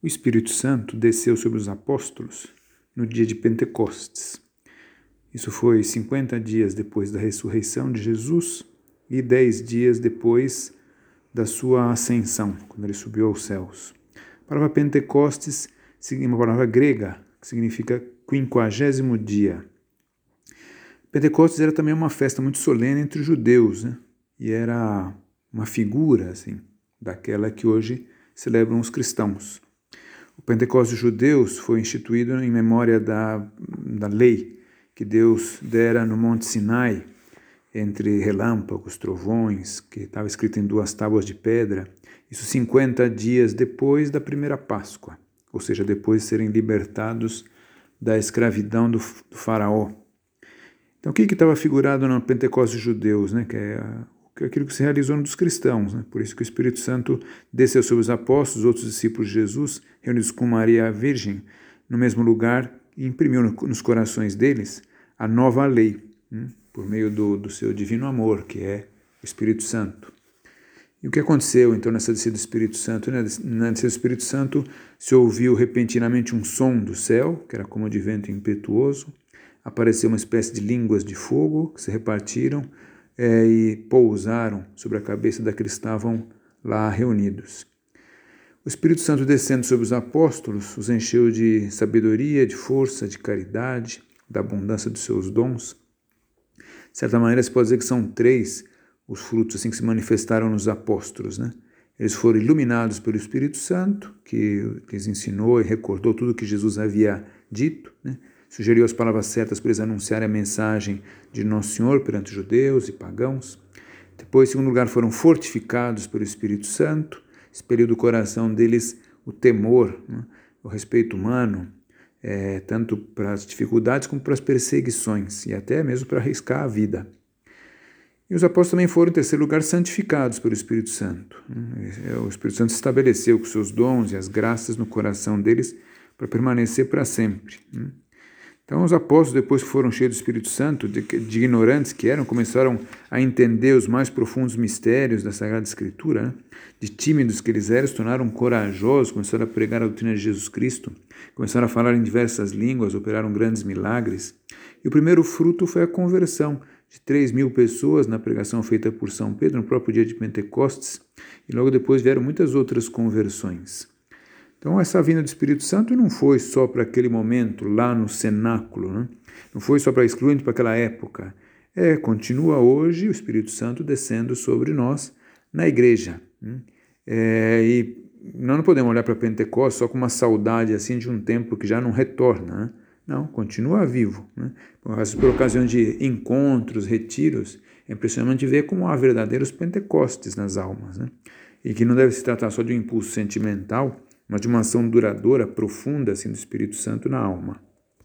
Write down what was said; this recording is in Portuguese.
O Espírito Santo desceu sobre os apóstolos no dia de Pentecostes. Isso foi 50 dias depois da ressurreição de Jesus e 10 dias depois da sua ascensão, quando ele subiu aos céus. A palavra Pentecostes é uma palavra grega que significa quinquagésimo dia. Pentecostes era também uma festa muito solene entre os judeus, né? e era uma figura assim daquela que hoje celebram os cristãos. Pentecostes judeus foi instituído em memória da, da lei que Deus dera no Monte Sinai, entre relâmpagos, trovões, que estava escrito em duas tábuas de pedra, isso 50 dias depois da primeira Páscoa, ou seja, depois de serem libertados da escravidão do, do faraó. Então, o que estava figurado no Pentecostes judeus, né, que é aquilo que se realizou no dos cristãos. Né? Por isso que o Espírito Santo desceu sobre os apóstolos, outros discípulos de Jesus, reunidos com Maria a Virgem, no mesmo lugar, e imprimiu nos corações deles a nova lei, né? por meio do, do seu divino amor, que é o Espírito Santo. E o que aconteceu então nessa descida do Espírito Santo? Na descida do Espírito Santo se ouviu repentinamente um som do céu, que era como de vento impetuoso, apareceu uma espécie de línguas de fogo que se repartiram é, e pousaram sobre a cabeça daqueles que estavam lá reunidos. O Espírito Santo descendo sobre os apóstolos os encheu de sabedoria, de força, de caridade, da abundância dos seus dons. De certa maneira, se pode dizer que são três os frutos assim que se manifestaram nos apóstolos, né? Eles foram iluminados pelo Espírito Santo, que lhes ensinou e recordou tudo o que Jesus havia dito, né? Sugeriu as palavras certas para eles anunciarem a mensagem de Nosso Senhor perante judeus e pagãos. Depois, em segundo lugar, foram fortificados pelo Espírito Santo, expeliu do coração deles o temor, né, o respeito humano, é, tanto para as dificuldades como para as perseguições, e até mesmo para arriscar a vida. E os apóstolos também foram, em terceiro lugar, santificados pelo Espírito Santo. Né. O Espírito Santo estabeleceu com seus dons e as graças no coração deles para permanecer para sempre. Então, os apóstolos, depois que foram cheios do Espírito Santo, de, de ignorantes que eram, começaram a entender os mais profundos mistérios da Sagrada Escritura. Né? De tímidos que eles eram, se tornaram corajosos, começaram a pregar a doutrina de Jesus Cristo, começaram a falar em diversas línguas, operaram grandes milagres. E o primeiro fruto foi a conversão de 3 mil pessoas na pregação feita por São Pedro no próprio dia de Pentecostes. E logo depois vieram muitas outras conversões. Então, essa vinda do Espírito Santo não foi só para aquele momento, lá no cenáculo, né? não foi só para excluinte para aquela época. É, continua hoje o Espírito Santo descendo sobre nós na igreja. Né? É, e nós não podemos olhar para Pentecostes só com uma saudade assim de um tempo que já não retorna. Né? Não, continua vivo. Né? Por, por ocasião de encontros, retiros, é impressionante ver como há verdadeiros Pentecostes nas almas. Né? E que não deve se tratar só de um impulso sentimental, mas de uma ação duradoura, profunda assim do Espírito Santo na alma.